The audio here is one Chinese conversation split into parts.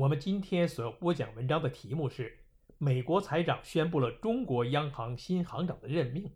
我们今天所要播讲文章的题目是：美国财长宣布了中国央行新行长的任命。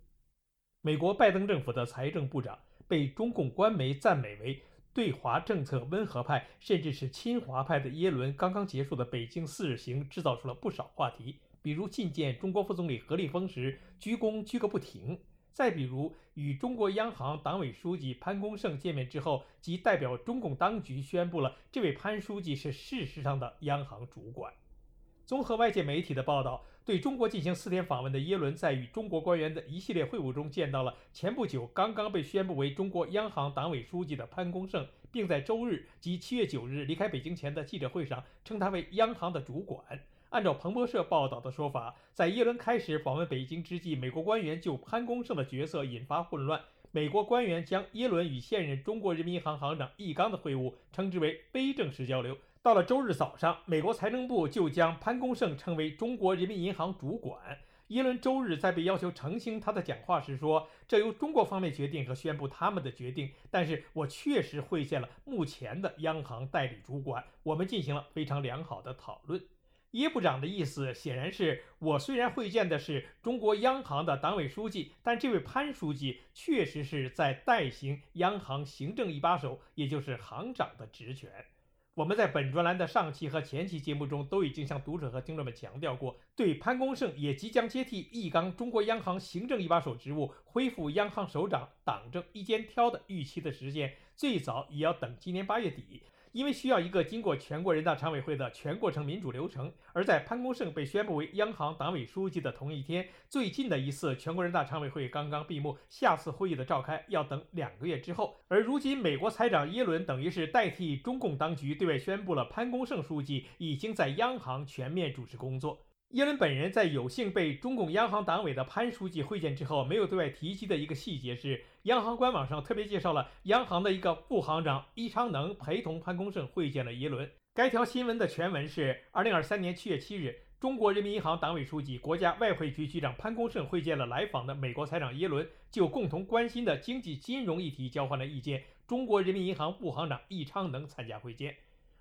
美国拜登政府的财政部长被中共官媒赞美为对华政策温和派，甚至是亲华派的耶伦，刚刚结束的北京四日行制造出了不少话题，比如觐见中国副总理何立峰时鞠躬鞠个不停。再比如，与中国央行党委书记潘功胜见面之后，即代表中共当局宣布了这位潘书记是事实上的央行主管。综合外界媒体的报道，对中国进行四天访问的耶伦，在与中国官员的一系列会晤中，见到了前不久刚刚被宣布为中国央行党委书记的潘功胜，并在周日即七月九日离开北京前的记者会上称他为央行的主管。按照彭博社报道的说法，在耶伦开始访问北京之际，美国官员就潘功胜的角色引发混乱。美国官员将耶伦与现任中国人民银行行长易纲的会晤称之为非正式交流。到了周日早上，美国财政部就将潘功胜称为中国人民银行主管。耶伦周日在被要求澄清他的讲话时说：“这由中国方面决定和宣布他们的决定，但是我确实会见了目前的央行代理主管，我们进行了非常良好的讨论。”耶部长的意思显然是我虽然会见的是中国央行的党委书记，但这位潘书记确实是在代行央行行政一把手，也就是行长的职权。我们在本专栏的上期和前期节目中都已经向读者和听众们强调过，对潘功胜也即将接替易纲中国央行行政一把手职务，恢复央行首长党政一肩挑的预期的时间，最早也要等今年八月底。因为需要一个经过全国人大常委会的全过程民主流程，而在潘功胜被宣布为央行党委书记的同一天，最近的一次全国人大常委会刚刚闭幕，下次会议的召开要等两个月之后。而如今，美国财长耶伦等于是代替中共当局对外宣布了，潘功胜书记已经在央行全面主持工作。耶伦本人在有幸被中共央行党委的潘书记会见之后，没有对外提及的一个细节是，央行官网上特别介绍了央行的一个副行长易昌能陪同潘功胜会见了耶伦。该条新闻的全文是：二零二三年七月七日，中国人民银行党委书记、国家外汇局局长潘功胜会见了来访的美国财长耶伦，就共同关心的经济金融议题交换了意见。中国人民银行副行长易昌能参加会见。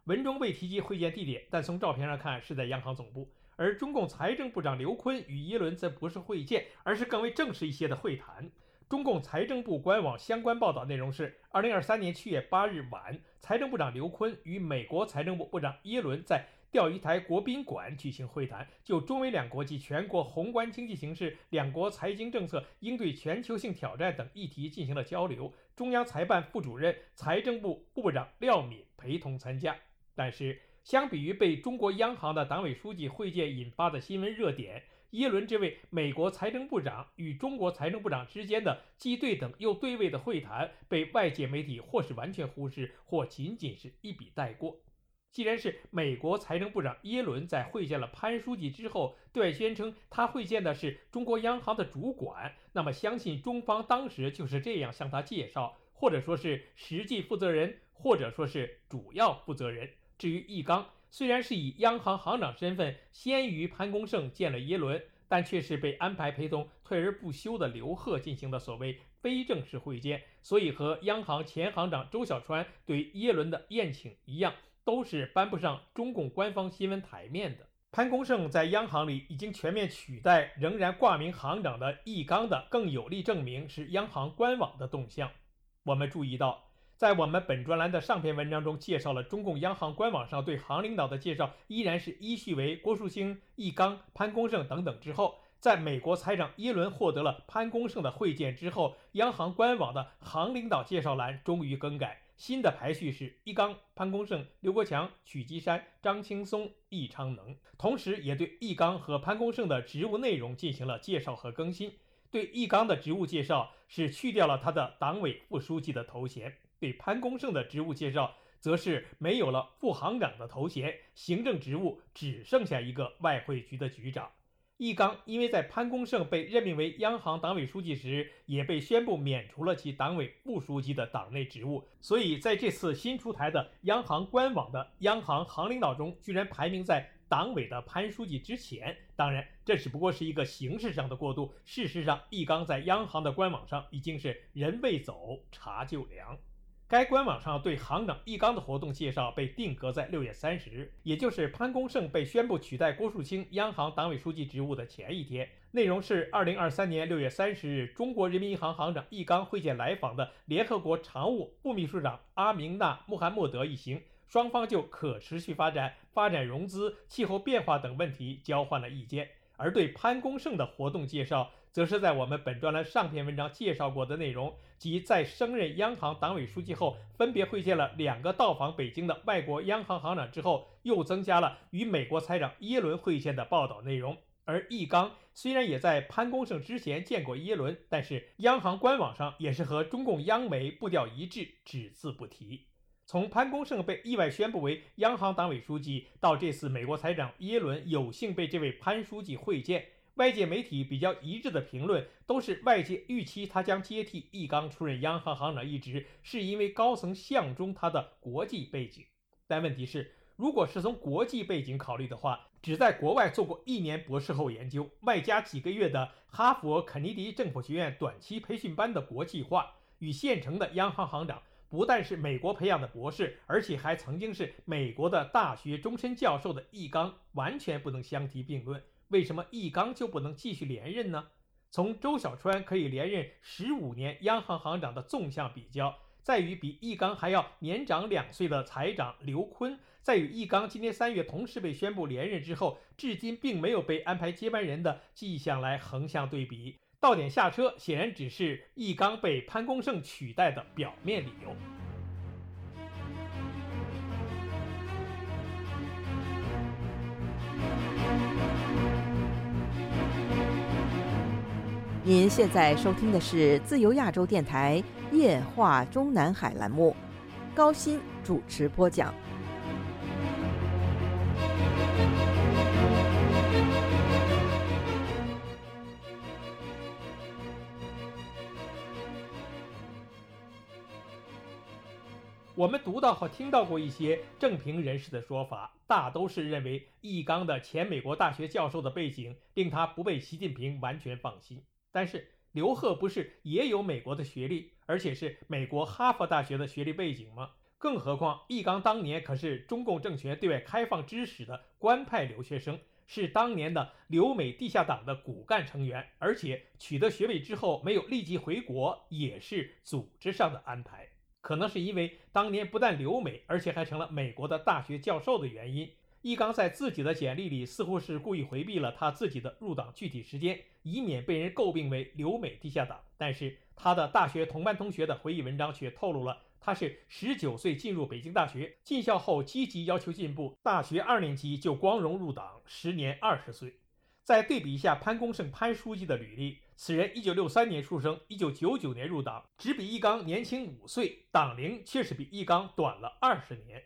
文中未提及会见地点，但从照片上看是在央行总部。而中共财政部长刘昆与耶伦则不是会见，而是更为正式一些的会谈。中共财政部官网相关报道内容是：二零二三年七月八日晚，财政部长刘昆与美国财政部部长耶伦在钓鱼台国宾馆举行会谈，就中美两国及全国宏观经济形势、两国财经政策应对全球性挑战等议题进行了交流。中央财办副主任、财政部部长廖敏陪同参加，但是。相比于被中国央行的党委书记会见引发的新闻热点，耶伦这位美国财政部长与中国财政部长之间的既对等又对位的会谈，被外界媒体或是完全忽视，或仅仅是一笔带过。既然是美国财政部长耶伦在会见了潘书记之后，对外宣称他会见的是中国央行的主管，那么相信中方当时就是这样向他介绍，或者说是实际负责人，或者说是主要负责人。至于易纲，虽然是以央行行长身份先于潘功胜见了耶伦，但却是被安排陪同退而不休的刘鹤进行的所谓非正式会见，所以和央行前行长周小川对耶伦的宴请一样，都是搬不上中共官方新闻台面的。潘功胜在央行里已经全面取代仍然挂名行长的易纲的，更有力证明是央行官网的动向。我们注意到。在我们本专栏的上篇文章中，介绍了中共央行官网上对行领导的介绍，依然是依序为郭树清、易纲、潘功胜等等。之后，在美国财长耶伦获得了潘功胜的会见之后，央行官网的行领导介绍栏终于更改，新的排序是易纲、潘功胜、刘国强、曲基山、张青松、易昌能，同时也对易纲和潘功胜的职务内容进行了介绍和更新。对易纲的职务介绍是去掉了他的党委副书记的头衔。对潘功胜的职务介绍，则是没有了副行长的头衔，行政职务只剩下一个外汇局的局长。易纲因为在潘功胜被任命为央行党委书记时，也被宣布免除了其党委副书记的党内职务，所以在这次新出台的央行官网的央行行领导中，居然排名在党委的潘书记之前。当然，这只不过是一个形式上的过渡，事实上，易纲在央行的官网上已经是人未走，茶就凉。该官网上对行长易纲的活动介绍被定格在六月三十日，也就是潘功胜被宣布取代郭树清央行党委书记职务的前一天。内容是二零二三年六月三十日，中国人民银行行长易纲会见来访的联合国常务副秘书长阿明纳·穆罕默德一行，双方就可持续发展、发展融资、气候变化等问题交换了意见。而对潘功胜的活动介绍，则是在我们本专栏上篇文章介绍过的内容，即在升任央行党委书记后，分别会见了两个到访北京的外国央行行长之后，又增加了与美国财长耶伦会见的报道内容。而易纲虽然也在潘功胜之前见过耶伦，但是央行官网上也是和中共央媒步调一致，只字不提。从潘功胜被意外宣布为央行党委书记，到这次美国财长耶伦有幸被这位潘书记会见。外界媒体比较一致的评论都是，外界预期他将接替易纲出任央行行长一职，是因为高层相中他的国际背景。但问题是，如果是从国际背景考虑的话，只在国外做过一年博士后研究，外加几个月的哈佛肯尼迪政府学院短期培训班的国际化，与现成的央行行长不但是美国培养的博士，而且还曾经是美国的大学终身教授的易纲，完全不能相提并论。为什么易纲就不能继续连任呢？从周小川可以连任十五年央行行长的纵向比较，在于比易纲还要年长两岁的财长刘昆，在与易纲今年三月同时被宣布连任之后，至今并没有被安排接班人的迹象来横向对比，到点下车显然只是易纲被潘功胜取代的表面理由。您现在收听的是自由亚洲电台夜话中南海栏目，高鑫主持播讲。我们读到和听到过一些政评人士的说法，大都是认为易纲的前美国大学教授的背景令他不被习近平完全放心。但是刘鹤不是也有美国的学历，而且是美国哈佛大学的学历背景吗？更何况易纲当年可是中共政权对外开放之始的官派留学生，是当年的留美地下党的骨干成员，而且取得学位之后没有立即回国，也是组织上的安排。可能是因为当年不但留美，而且还成了美国的大学教授的原因。易纲在自己的简历里似乎是故意回避了他自己的入党具体时间，以免被人诟病为留美地下党。但是他的大学同班同学的回忆文章却透露了，他是十九岁进入北京大学，进校后积极要求进步，大学二年级就光荣入党，时年二十岁。再对比一下潘功胜潘书记的履历，此人一九六三年出生，一九九九年入党，只比易纲年轻五岁，党龄却是比易纲短了二十年。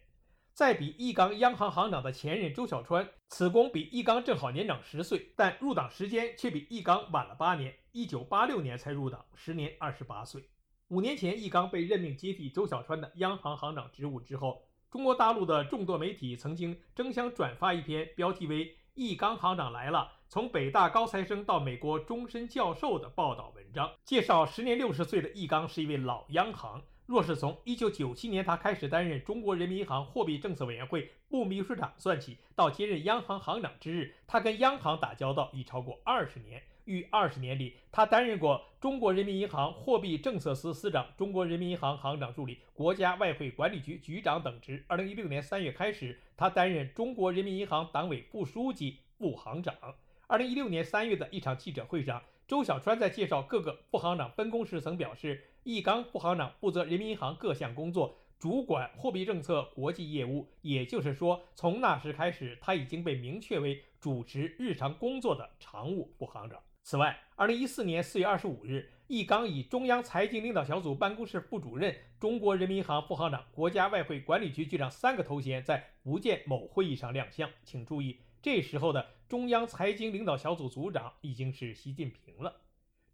再比易纲央行行长的前任周小川，此公比易纲正好年长十岁，但入党时间却比易纲晚了八年，一九八六年才入党，时年二十八岁。五年前，易纲被任命接替周小川的央行行长职务之后，中国大陆的众多媒体曾经争相转发一篇标题为《易纲行长来了：从北大高材生到美国终身教授》的报道文章，介绍时年六十岁的易纲是一位老央行。若是从1997年他开始担任中国人民银行货币政策委员会副秘书长算起，到接任央行行长之日，他跟央行打交道已超过二十年。逾二十年里，他担任过中国人民银行货币政策司司长、中国人民银行行长助理、国家外汇管理局局长等职。2016年3月开始，他担任中国人民银行党委副书记、副行长。2016年3月的一场记者会上，周小川在介绍各个副行长分工时曾表示。易纲副行长负责人民银行各项工作，主管货币政策国际业务。也就是说，从那时开始，他已经被明确为主持日常工作的常务副行长。此外，二零一四年四月二十五日，易纲以中央财经领导小组办公室副主任、中国人民银行副行长、国家外汇管理局局长三个头衔在福建某会议上亮相。请注意，这时候的中央财经领导小组组长已经是习近平了。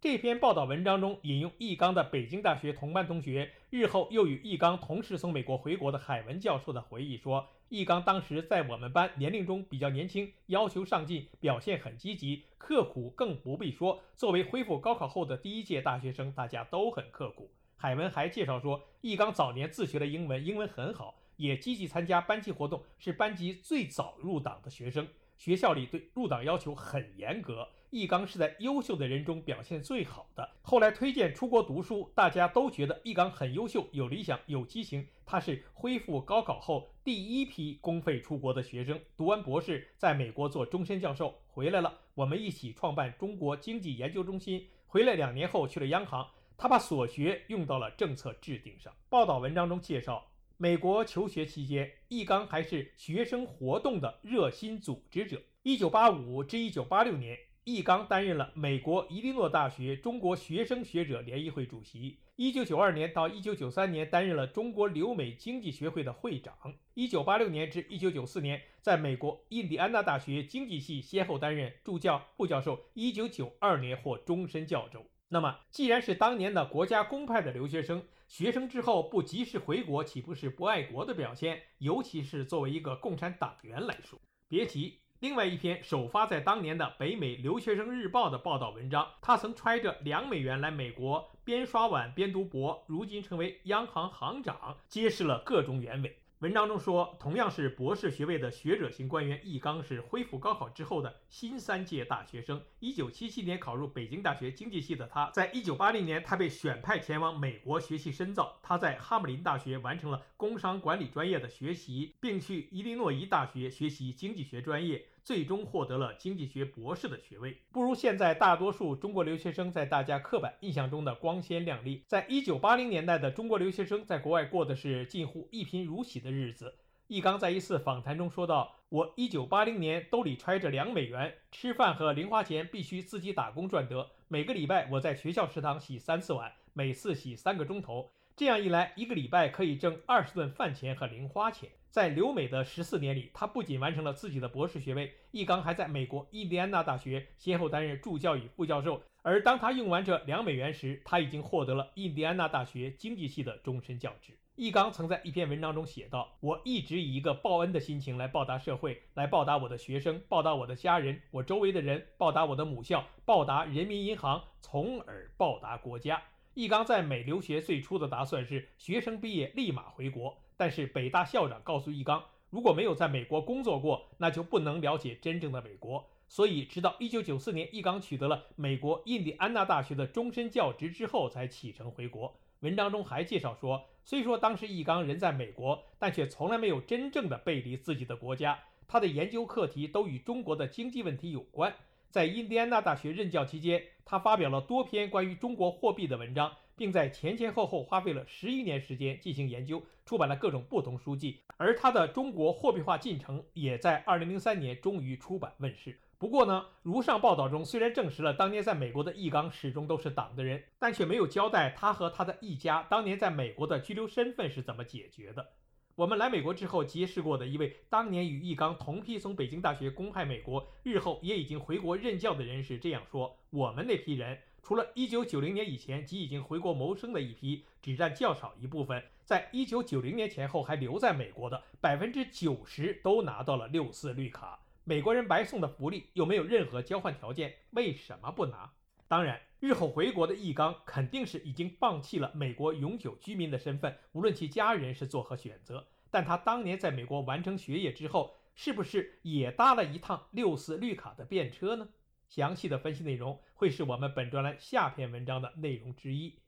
这篇报道文章中引用易纲的北京大学同班同学，日后又与易纲同时从美国回国的海文教授的回忆说，易纲当时在我们班年龄中比较年轻，要求上进，表现很积极，刻苦更不必说。作为恢复高考后的第一届大学生，大家都很刻苦。海文还介绍说，易纲早年自学了英文，英文很好，也积极参加班级活动，是班级最早入党的学生。学校里对入党要求很严格。易纲是在优秀的人中表现最好的。后来推荐出国读书，大家都觉得易纲很优秀、有理想、有激情。他是恢复高考后第一批公费出国的学生，读完博士在美国做终身教授，回来了。我们一起创办中国经济研究中心。回来两年后去了央行，他把所学用到了政策制定上。报道文章中介绍，美国求学期间，易纲还是学生活动的热心组织者。一九八五至一九八六年。易纲担任了美国伊利诺大学中国学生学者联谊会主席。一九九二年到一九九三年，担任了中国留美经济学会的会长。一九八六年至一九九四年，在美国印第安纳大学经济系先后担任助教、副教授。一九九二年获终身教授。那么，既然是当年的国家公派的留学生，学生之后不及时回国，岂不是不爱国的表现？尤其是作为一个共产党员来说，别提。另外一篇首发在当年的《北美留学生日报》的报道文章，他曾揣着两美元来美国，边刷碗边读博，如今成为央行行长，揭示了各种原委。文章中说，同样是博士学位的学者型官员易纲是恢复高考之后的新三届大学生。一九七七年考入北京大学经济系的他，在一九八零年他被选派前往美国学习深造。他在哈姆林大学完成了工商管理专业的学习，并去伊利诺伊大学学习经济学专业。最终获得了经济学博士的学位，不如现在大多数中国留学生在大家刻板印象中的光鲜亮丽。在一九八零年代的中国留学生在国外过的是近乎一贫如洗的日子。易纲在一次访谈中说道：“我一九八零年兜里揣着两美元，吃饭和零花钱必须自己打工赚得。每个礼拜我在学校食堂洗三次碗，每次洗三个钟头。这样一来，一个礼拜可以挣二十顿饭钱和零花钱。”在留美的十四年里，他不仅完成了自己的博士学位，易纲还在美国印第安纳大学先后担任助教与副教授。而当他用完这两美元时，他已经获得了印第安纳大学经济系的终身教职。易纲曾在一篇文章中写道：“我一直以一个报恩的心情来报答社会，来报答我的学生，报答我的家人，我周围的人，报答我的母校，报答人民银行，从而报答国家。”易纲在美留学最初的打算是学生毕业立马回国。但是北大校长告诉易纲，如果没有在美国工作过，那就不能了解真正的美国。所以，直到1994年，易纲取得了美国印第安纳大学的终身教职之后，才启程回国。文章中还介绍说，虽说当时易纲人在美国，但却从来没有真正的背离自己的国家。他的研究课题都与中国的经济问题有关。在印第安纳大学任教期间，他发表了多篇关于中国货币的文章。并在前前后后花费了十一年时间进行研究，出版了各种不同书籍。而他的《中国货币化进程》也在二零零三年终于出版问世。不过呢，如上报道中虽然证实了当年在美国的易纲始终都是党的人，但却没有交代他和他的一家当年在美国的居留身份是怎么解决的。我们来美国之后结识过的一位当年与易纲同批从北京大学公派美国，日后也已经回国任教的人士这样说：我们那批人。除了一九九零年以前即已经回国谋生的一批，只占较少一部分。在一九九零年前后还留在美国的百分之九十都拿到了六四绿卡。美国人白送的福利又没有任何交换条件，为什么不拿？当然，日后回国的易纲肯定是已经放弃了美国永久居民的身份，无论其家人是作何选择。但他当年在美国完成学业之后，是不是也搭了一趟六四绿卡的便车呢？详细的分析内容会是我们本专栏下篇文章的内容之一。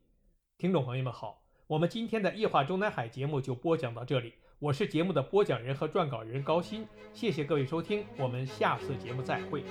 听众朋友们好，我们今天的夜话中南海节目就播讲到这里。我是节目的播讲人和撰稿人高鑫，谢谢各位收听，我们下次节目再会。